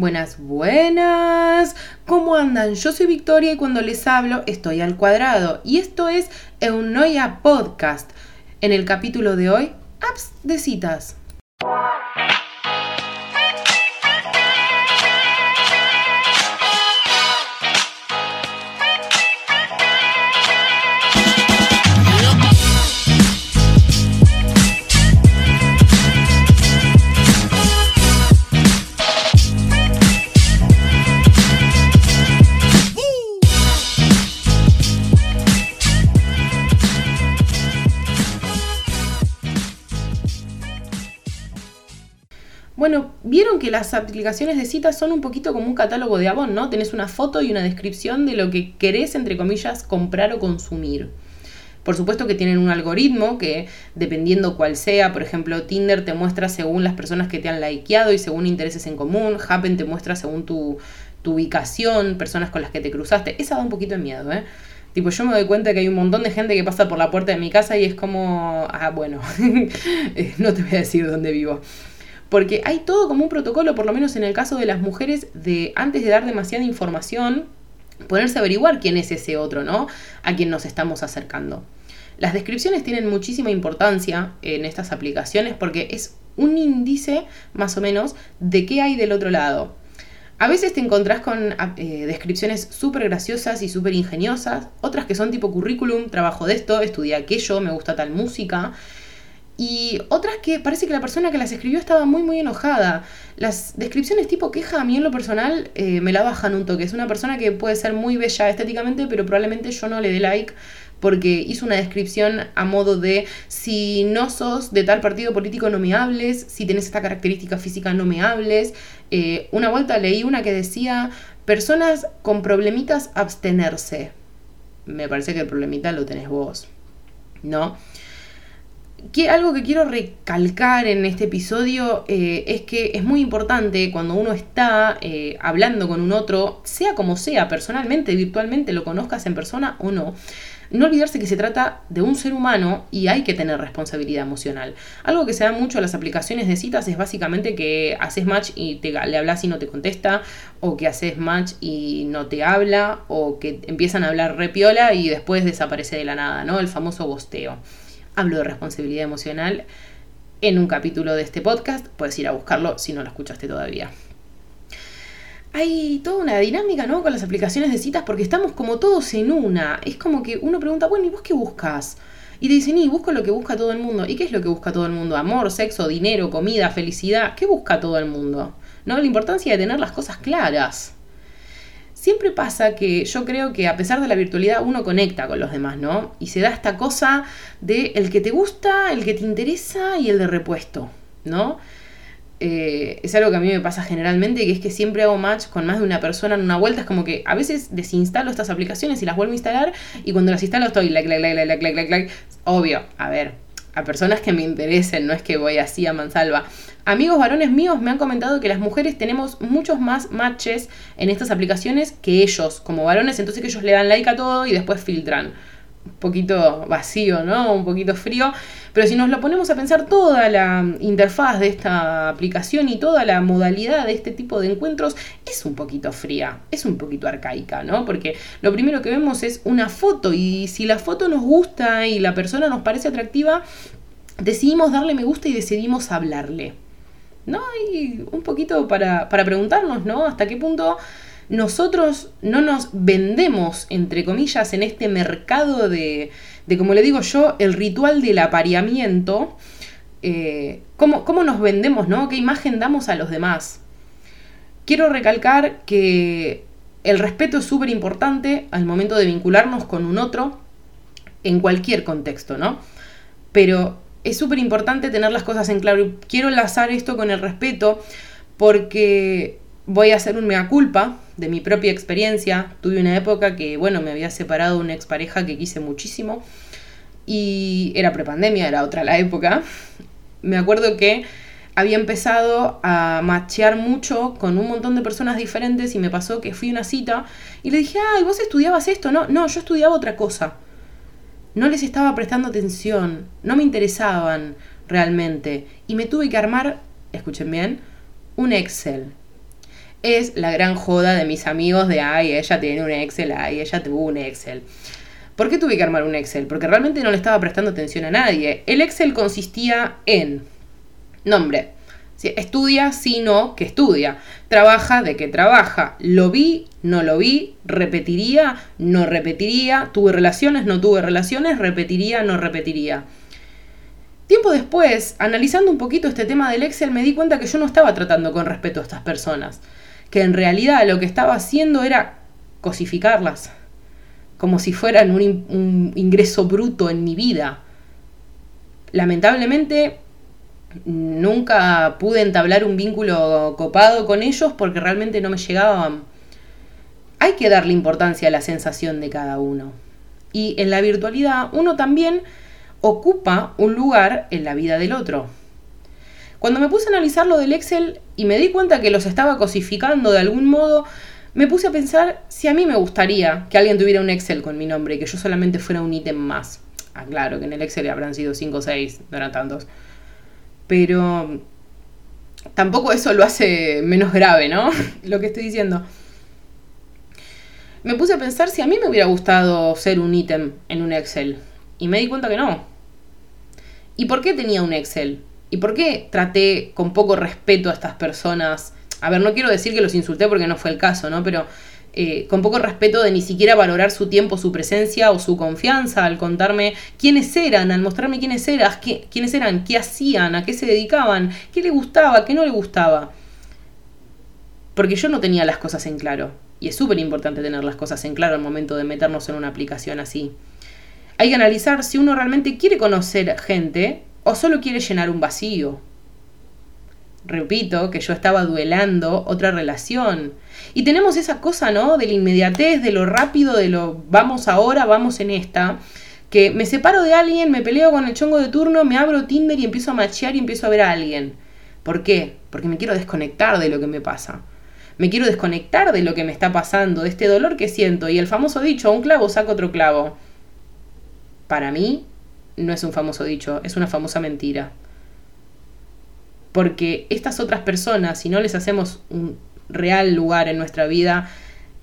Buenas, buenas. ¿Cómo andan? Yo soy Victoria y cuando les hablo estoy al cuadrado. Y esto es Eunoia Podcast. En el capítulo de hoy, apps de citas. Bueno, vieron que las aplicaciones de citas son un poquito como un catálogo de Avon, ¿no? Tenés una foto y una descripción de lo que querés, entre comillas, comprar o consumir. Por supuesto que tienen un algoritmo que, dependiendo cuál sea, por ejemplo, Tinder te muestra según las personas que te han likeado y según intereses en común, Happen te muestra según tu, tu ubicación, personas con las que te cruzaste. Esa da un poquito de miedo, ¿eh? Tipo, yo me doy cuenta que hay un montón de gente que pasa por la puerta de mi casa y es como, ah, bueno, no te voy a decir dónde vivo. Porque hay todo como un protocolo, por lo menos en el caso de las mujeres, de antes de dar demasiada información, ponerse a averiguar quién es ese otro, ¿no? A quien nos estamos acercando. Las descripciones tienen muchísima importancia en estas aplicaciones porque es un índice más o menos de qué hay del otro lado. A veces te encontrás con eh, descripciones súper graciosas y súper ingeniosas, otras que son tipo currículum, trabajo de esto, estudié aquello, me gusta tal música, y otras que parece que la persona que las escribió estaba muy, muy enojada. Las descripciones tipo queja a mí en lo personal eh, me la bajan un toque. Es una persona que puede ser muy bella estéticamente, pero probablemente yo no le dé like porque hizo una descripción a modo de si no sos de tal partido político no me hables, si tenés esta característica física no me hables. Eh, una vuelta leí una que decía personas con problemitas abstenerse. Me parece que el problemita lo tenés vos, ¿no? Algo que quiero recalcar en este episodio eh, es que es muy importante cuando uno está eh, hablando con un otro, sea como sea, personalmente, virtualmente, lo conozcas en persona o no, no olvidarse que se trata de un ser humano y hay que tener responsabilidad emocional. Algo que se da mucho a las aplicaciones de citas es básicamente que haces match y te, le hablas y no te contesta, o que haces match y no te habla, o que empiezan a hablar repiola y después desaparece de la nada, ¿no? El famoso bosteo hablo de responsabilidad emocional en un capítulo de este podcast. Puedes ir a buscarlo si no lo escuchaste todavía. Hay toda una dinámica, ¿no? Con las aplicaciones de citas porque estamos como todos en una. Es como que uno pregunta, bueno, ¿y vos qué buscas? Y te dicen, y busco lo que busca todo el mundo. ¿Y qué es lo que busca todo el mundo? Amor, sexo, dinero, comida, felicidad. ¿Qué busca todo el mundo? ¿No? La importancia de tener las cosas claras siempre pasa que yo creo que a pesar de la virtualidad uno conecta con los demás, ¿no? Y se da esta cosa de el que te gusta, el que te interesa y el de repuesto, ¿no? Eh, es algo que a mí me pasa generalmente, que es que siempre hago match con más de una persona en una vuelta. Es como que a veces desinstalo estas aplicaciones y las vuelvo a instalar y cuando las instalo estoy like, like, like, like, like, like, Obvio, a ver, a personas que me interesen, no es que voy así a mansalva. Amigos varones míos me han comentado que las mujeres tenemos muchos más matches en estas aplicaciones que ellos como varones, entonces que ellos le dan like a todo y después filtran. Un poquito vacío, ¿no? Un poquito frío. Pero si nos lo ponemos a pensar, toda la interfaz de esta aplicación y toda la modalidad de este tipo de encuentros es un poquito fría, es un poquito arcaica, ¿no? Porque lo primero que vemos es una foto y si la foto nos gusta y la persona nos parece atractiva, decidimos darle me gusta y decidimos hablarle. ¿No? Y un poquito para, para preguntarnos, ¿no? ¿Hasta qué punto nosotros no nos vendemos, entre comillas, en este mercado de, de como le digo yo, el ritual del apareamiento? Eh, ¿cómo, ¿Cómo nos vendemos, no? ¿Qué imagen damos a los demás? Quiero recalcar que el respeto es súper importante al momento de vincularnos con un otro en cualquier contexto, ¿no? Pero es súper importante tener las cosas en claro. Quiero enlazar esto con el respeto porque voy a hacer un mea culpa de mi propia experiencia. Tuve una época que, bueno, me había separado de una expareja que quise muchísimo y era prepandemia, era otra la época. Me acuerdo que había empezado a machear mucho con un montón de personas diferentes y me pasó que fui a una cita y le dije, ay, vos estudiabas esto, no, no, yo estudiaba otra cosa no les estaba prestando atención, no me interesaban realmente y me tuve que armar, escuchen bien, un Excel. es la gran joda de mis amigos de, ay, ella tiene un Excel, ay, ella tuvo un Excel. ¿Por qué tuve que armar un Excel? Porque realmente no le estaba prestando atención a nadie. El Excel consistía en nombre. Estudia, si no, que estudia. Trabaja, de que trabaja. Lo vi, no lo vi. Repetiría, no repetiría. Tuve relaciones, no tuve relaciones. Repetiría, no repetiría. Tiempo después, analizando un poquito este tema del Excel, me di cuenta que yo no estaba tratando con respeto a estas personas. Que en realidad lo que estaba haciendo era cosificarlas como si fueran un, ingreso bruto en mi vida. Lamentablemente, nunca pude entablar un vínculo copado con ellos porque realmente no me llegaban. Hay que darle importancia a la sensación de cada uno. Y en la virtualidad uno también ocupa un lugar en la vida del otro. Cuando me puse a analizar lo del Excel y me di cuenta que los estaba cosificando de algún modo, me puse a pensar si a mí me gustaría que alguien tuviera un Excel con mi nombre y que yo solamente fuera un ítem más. Ah, claro, que en el Excel habrán sido 5 o 6, no eran tantos. Pero tampoco eso lo hace menos grave, ¿no? lo que estoy diciendo. Me puse a pensar si a mí me hubiera gustado ser un ítem en un Excel. Y me di cuenta que no. ¿Y por qué tenía un Excel? ¿Y por qué traté con poco respeto a estas personas a ver, no quiero decir que los insulté porque no fue el caso, ¿no? Pero eh, con poco respeto de ni siquiera valorar su tiempo, su presencia o su confianza al contarme quiénes eran, al mostrarme quiénes eran, qué, quiénes eran, qué hacían, a qué se dedicaban, qué le gustaba, qué no le gustaba. Porque yo no tenía las cosas en claro. Y es súper importante tener las cosas en claro al momento de meternos en una aplicación así. Hay que analizar si uno realmente quiere conocer gente o solo quiere llenar un vacío repito, que yo estaba duelando otra relación. Y tenemos esa cosa, ¿no? De la inmediatez, de lo rápido, de lo vamos ahora, vamos en esta. Que me separo de alguien, me peleo con el chongo de turno, me abro Tinder y empiezo a machear y empiezo a ver a alguien. ¿Por qué? Porque me quiero desconectar de lo que me pasa. Me quiero desconectar de lo que me está pasando, de este dolor que siento. Y el famoso dicho, un clavo saca otro clavo. Para mí, no es un famoso dicho, es una famosa mentira porque estas otras personas, si no les hacemos un real lugar en nuestra vida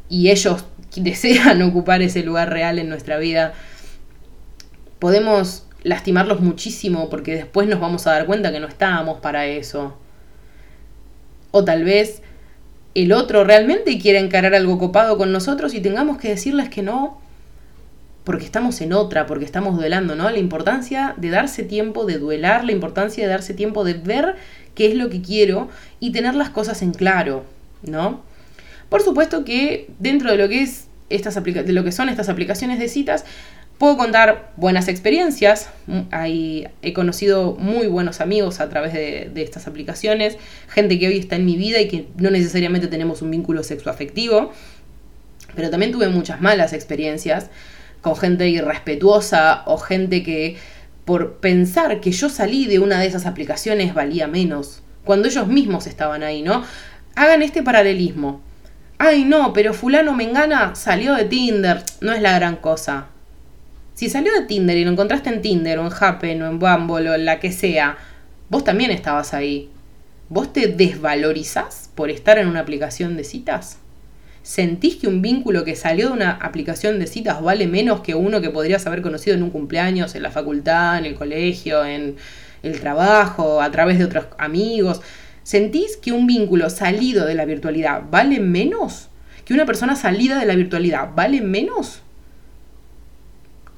y ellos desean ocupar ese lugar real en nuestra vida, podemos lastimarlos muchísimo porque después nos vamos a dar cuenta que no estábamos para eso. O tal vez el otro realmente quiere encarar algo copado con nosotros y tengamos que decirles que no porque estamos en otra, porque estamos duelando, ¿no? La importancia de darse tiempo de duelar, la importancia de darse tiempo de ver qué es lo que quiero y tener las cosas en claro, ¿no? Por supuesto que dentro de lo que es estas de lo que son estas aplicaciones de citas, puedo contar buenas experiencias. he conocido muy buenos amigos a través de, de, estas aplicaciones, gente que hoy está en mi vida y que no necesariamente tenemos un vínculo sexoafectivo, pero también tuve muchas malas experiencias con gente irrespetuosa o gente que por pensar que yo salí de una de esas aplicaciones valía menos, cuando ellos mismos estaban ahí, ¿no? Hagan este paralelismo. Ay, no, pero fulano Mengana salió de Tinder, no es la gran cosa. Si salió de Tinder y lo encontraste en Tinder o en Happen o en Bumble o en la que sea, vos también estabas ahí. ¿Vos te desvalorizás por estar en una aplicación de citas? ¿Sentís que un vínculo que salió de una aplicación de citas vale menos que uno que podrías haber conocido en un cumpleaños, en la facultad, en el colegio, en el trabajo, a través de otros amigos? ¿Sentís que un vínculo salido de la virtualidad vale menos? ¿Que una persona salida de la virtualidad vale menos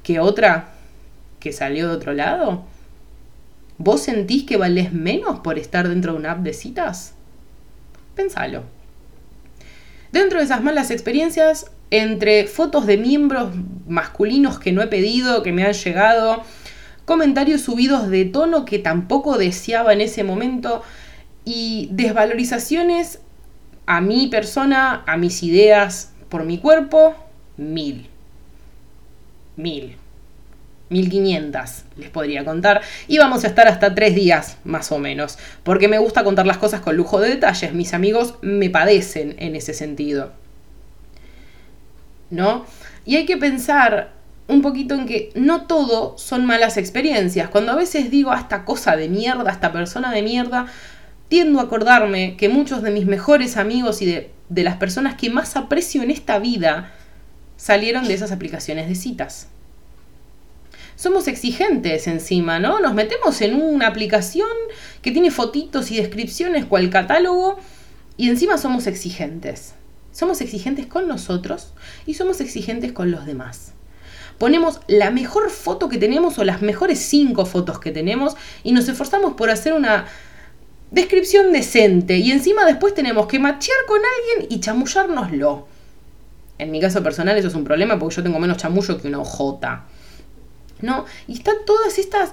que otra que salió de otro lado? ¿Vos sentís que valés menos por estar dentro de una app de citas? Pensalo. Dentro de esas malas experiencias, entre fotos de miembros masculinos que no he pedido, que me han llegado, comentarios subidos de tono que tampoco deseaba en ese momento y desvalorizaciones a mi persona, a mis ideas, por mi cuerpo, mil. Mil. 1500 les podría contar y vamos a estar hasta tres días más o menos porque me gusta contar las cosas con lujo de detalles mis amigos me padecen en ese sentido ¿no? y hay que pensar un poquito en que no todo son malas experiencias cuando a veces digo a esta cosa de mierda, a esta persona de mierda tiendo a acordarme que muchos de mis mejores amigos y de, de las personas que más aprecio en esta vida salieron de esas aplicaciones de citas. Somos exigentes encima, ¿no? Nos metemos en una aplicación que tiene fotitos y descripciones cual catálogo y encima somos exigentes. Somos exigentes con nosotros y somos exigentes con los demás. Ponemos la mejor foto que tenemos o las mejores cinco fotos que tenemos y nos esforzamos por hacer una descripción decente y encima después tenemos que machear con alguien y chamullárnoslo. En mi caso personal eso es un problema porque yo tengo menos chamullo que una ojota. ¿No? Y están todas estas,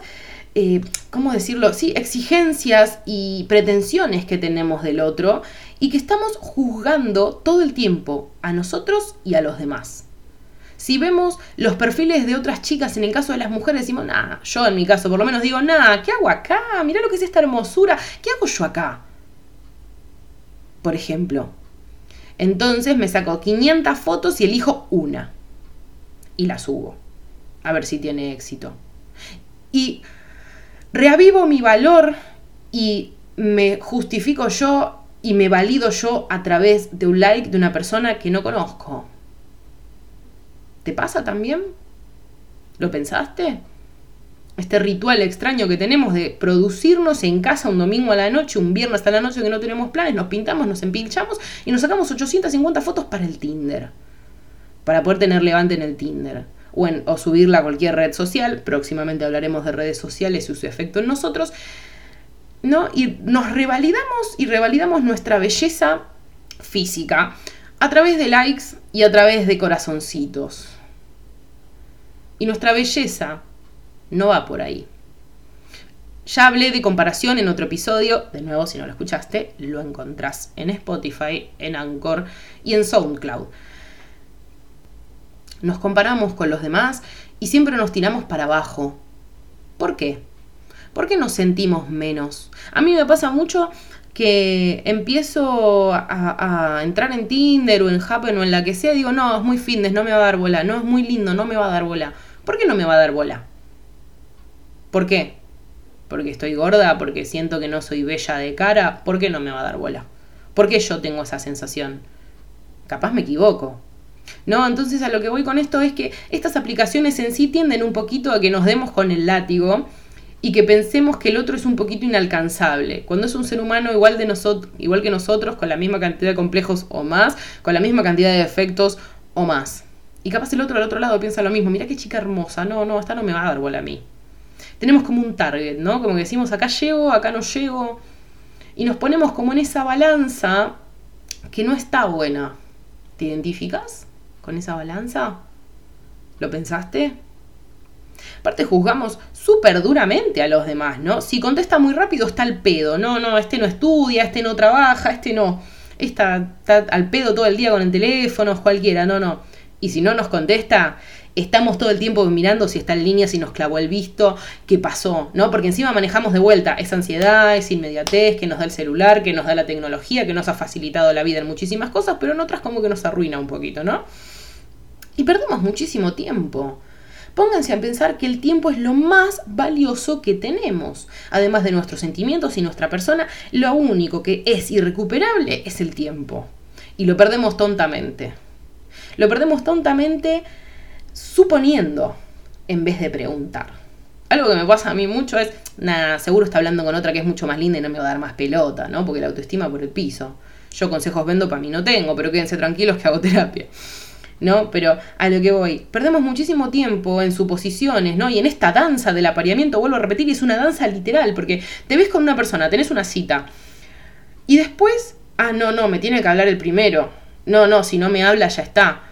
eh, ¿cómo decirlo? Sí, exigencias y pretensiones que tenemos del otro y que estamos juzgando todo el tiempo a nosotros y a los demás. Si vemos los perfiles de otras chicas, en el caso de las mujeres, decimos, nada, yo en mi caso por lo menos digo, nada, ¿qué hago acá? Mirá lo que es esta hermosura, ¿qué hago yo acá? Por ejemplo. Entonces me saco 500 fotos y elijo una. Y la subo. A ver si tiene éxito. Y reavivo mi valor y me justifico yo y me valido yo a través de un like de una persona que no conozco. ¿Te pasa también? ¿Lo pensaste? Este ritual extraño que tenemos de producirnos en casa un domingo a la noche, un viernes a la noche que no tenemos planes, nos pintamos, nos empilchamos y nos sacamos 850 fotos para el Tinder. Para poder tener levante en el Tinder. O, subirla a cualquier red social. Próximamente hablaremos de redes sociales y su efecto en nosotros. ¿no? Y nos revalidamos y revalidamos nuestra belleza física a través de likes y a través de corazoncitos. Y nuestra belleza no va por ahí. Ya hablé de comparación en otro episodio, de nuevo si no lo escuchaste, lo encontrás en Spotify, en Anchor y en SoundCloud. Nos comparamos con los demás y siempre nos tiramos para abajo. ¿Por qué? ¿Por qué nos sentimos menos? A mí me pasa mucho que empiezo a, entrar en Tinder o en Happen o en la que sea, digo, no, es muy fitness, no me va a dar bola, no, es muy lindo, no me va a dar bola. ¿Por qué no me va a dar bola? ¿Por qué? Porque estoy gorda, porque siento que no soy bella de cara, ¿por qué no me va a dar bola? ¿Por qué yo tengo esa sensación? Capaz me equivoco. ¿No? Entonces a lo que voy con esto es que estas aplicaciones en sí tienden un poquito a que nos demos con el látigo y que pensemos que el otro es un poquito inalcanzable. Cuando es un ser humano igual, de igual que nosotros, con la misma cantidad de complejos o más, con la misma cantidad de defectos o más. Y capaz el otro al otro lado piensa lo mismo, mira qué chica hermosa, no, no, esta no me va a dar bola a mí. Tenemos como un target, ¿no? Como que decimos, acá llego, acá no llego. Y nos ponemos como en esa balanza que no está buena. ¿Te identificas con esa balanza? ¿Lo pensaste? Aparte juzgamos súper duramente a los demás, ¿no? Si contesta muy rápido está al pedo, no, no, este no estudia, este no trabaja, este no, está, está al pedo todo el día con el teléfono, cualquiera, no, no. Y si no nos contesta, estamos todo el tiempo mirando si está en línea, si nos clavó el visto, qué pasó, ¿no? Porque encima manejamos de vuelta esa ansiedad, esa inmediatez que nos da el celular, que nos da la tecnología, que nos ha facilitado la vida en muchísimas cosas, pero en otras como que nos arruina un poquito, ¿no? Y perdemos muchísimo tiempo. Pónganse a pensar que el tiempo es lo más valioso que tenemos. Además de nuestros sentimientos y nuestra persona, lo único que es irrecuperable es el tiempo. Y lo perdemos tontamente. Lo perdemos tontamente suponiendo en vez de preguntar. Algo que me pasa a mí mucho es, nada, seguro está hablando con otra que es mucho más linda y no me va a dar más pelota, ¿no? Porque la autoestima por el piso. Yo consejos vendo para mí no tengo, pero quédense tranquilos que hago terapia. ¿No? Pero a lo que voy, perdemos muchísimo tiempo en suposiciones, ¿no? Y en esta danza del apareamiento, vuelvo a repetir, es una danza literal, porque te ves con una persona, tenés una cita, y después, ah, no, no, me tiene que hablar el primero, no, no, si no me habla ya está.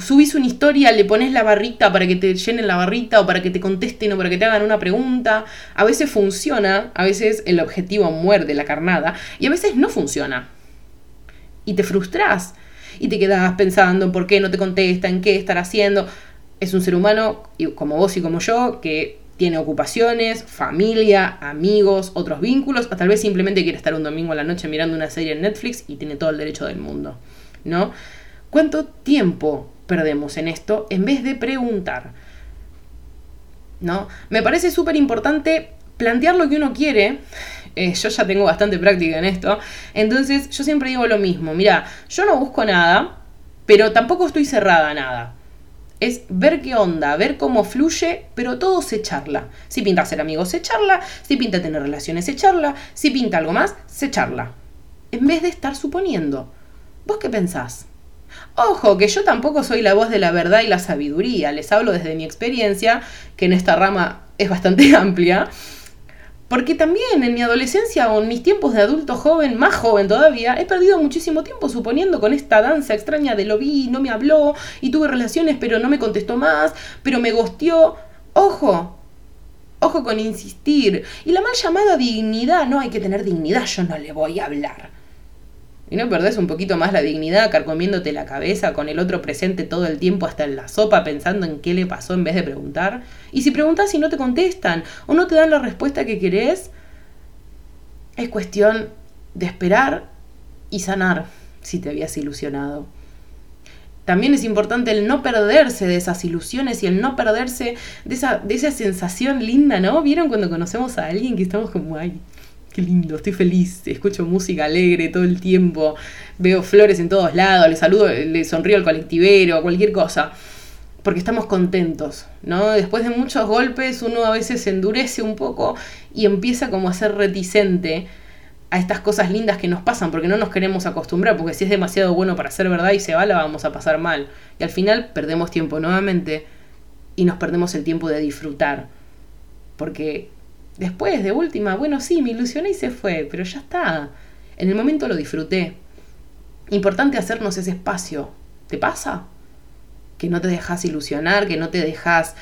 Subís una historia, le pones la barrita para que te llenen la barrita o para que te contesten o para que te hagan una pregunta. A veces funciona, a veces el objetivo muerde la carnada y a veces no funciona. Y te frustras y te quedas pensando en por qué no te contesta, en qué estar haciendo. Es un ser humano, como vos y como yo, que tiene ocupaciones, familia, amigos, otros vínculos, o tal vez simplemente quiere estar un domingo a la noche mirando una serie en Netflix y tiene todo el derecho del mundo, ¿no? ¿Cuánto tiempo perdemos en esto en vez de preguntar? ¿No? Me parece súper importante plantear lo que uno quiere Eh, yo ya tengo bastante práctica en esto. Entonces yo siempre digo lo mismo. Mira, yo no busco nada, pero tampoco estoy cerrada a nada. Es ver qué onda, ver cómo fluye, pero todo se charla. Si pinta ser amigo, se charla. Si pinta tener relaciones, se charla. Si pinta algo más, se charla. En vez de estar suponiendo. ¿Vos qué pensás? Ojo, que yo tampoco soy la voz de la verdad y la sabiduría, les hablo desde mi experiencia, que en esta rama es bastante amplia, porque también en mi adolescencia o en mis tiempos de adulto joven, más joven todavía, he perdido muchísimo tiempo suponiendo con esta danza extraña de lo vi, no me habló, y tuve relaciones pero no me contestó más, pero me gosteó. Ojo, ojo con insistir. Y la mal llamada dignidad, no hay que tener dignidad, yo no le voy a hablar. Y no perdés un poquito más la dignidad carcomiéndote la cabeza con el otro presente todo el tiempo hasta en la sopa pensando en qué le pasó en vez de preguntar. Y si preguntas y no te contestan o no te dan la respuesta que querés, es cuestión de esperar y sanar si te habías ilusionado. También es importante el no perderse de esas ilusiones y el no perderse de esa, de esa sensación linda, ¿no? ¿Vieron cuando conocemos a alguien que estamos como, ay, qué lindo, estoy feliz, escucho música alegre todo el tiempo, veo flores en todos lados, le saludo, le sonrío al colectivero, cualquier cosa, porque estamos contentos, ¿no? Después de muchos golpes uno a veces se endurece un poco y empieza como a ser reticente a estas cosas lindas que nos pasan, porque no nos queremos acostumbrar, porque si es demasiado bueno para ser verdad y se va, la vamos a pasar mal. Y al final perdemos tiempo nuevamente y nos perdemos el tiempo de disfrutar, porque Después, de última, bueno, sí, me ilusioné y se fue, pero ya está. En el momento lo disfruté. Importante hacernos ese espacio. ¿Te pasa? Que no te dejas ilusionar, que no te dejas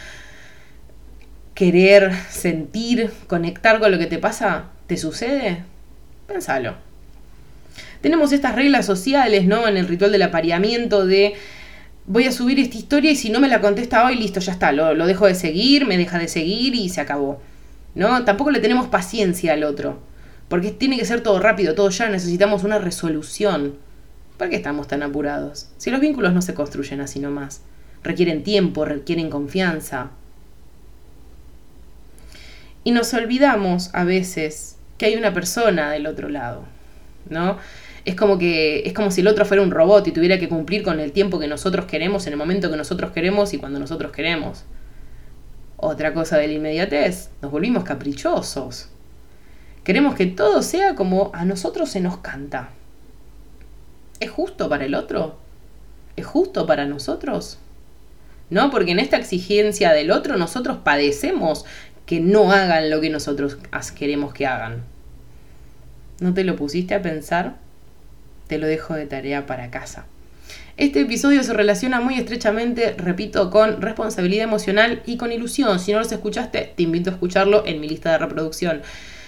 querer, sentir, conectar con lo que te pasa. ¿Te sucede? Pensalo. Tenemos estas reglas sociales, ¿no? En el ritual del apareamiento de voy a subir esta historia y si no me la contesta hoy, listo, ya está, lo, lo dejo de seguir, me deja de seguir y se acabó. ¿No? Tampoco le tenemos paciencia al otro, porque tiene que ser todo rápido, todo ya, necesitamos una resolución. ¿Por qué estamos tan apurados? Si los vínculos no se construyen así nomás, requieren tiempo, requieren confianza. Y nos olvidamos a veces que hay una persona del otro lado, ¿no? Es como que es como si el otro fuera un robot y tuviera que cumplir con el tiempo que nosotros queremos en el momento que nosotros queremos y cuando nosotros queremos. Otra cosa de la inmediatez, nos volvimos caprichosos. Queremos que todo sea como a nosotros se nos canta. ¿Es justo para el otro? ¿Es justo para nosotros? ¿No? Porque en esta exigencia del otro nosotros padecemos que no hagan lo que nosotros queremos que hagan. ¿No te lo pusiste a pensar? Te lo dejo de tarea para casa. Este episodio se relaciona muy estrechamente, repito, con responsabilidad emocional y con ilusión. Si no los escuchaste, te invito a escucharlo en mi lista de reproducción.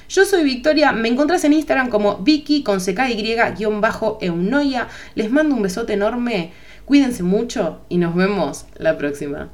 Yo soy Victoria, me encontrás en Instagram como Vicky con CKY-eunoia. Les mando un besote enorme, cuídense mucho y nos vemos la próxima.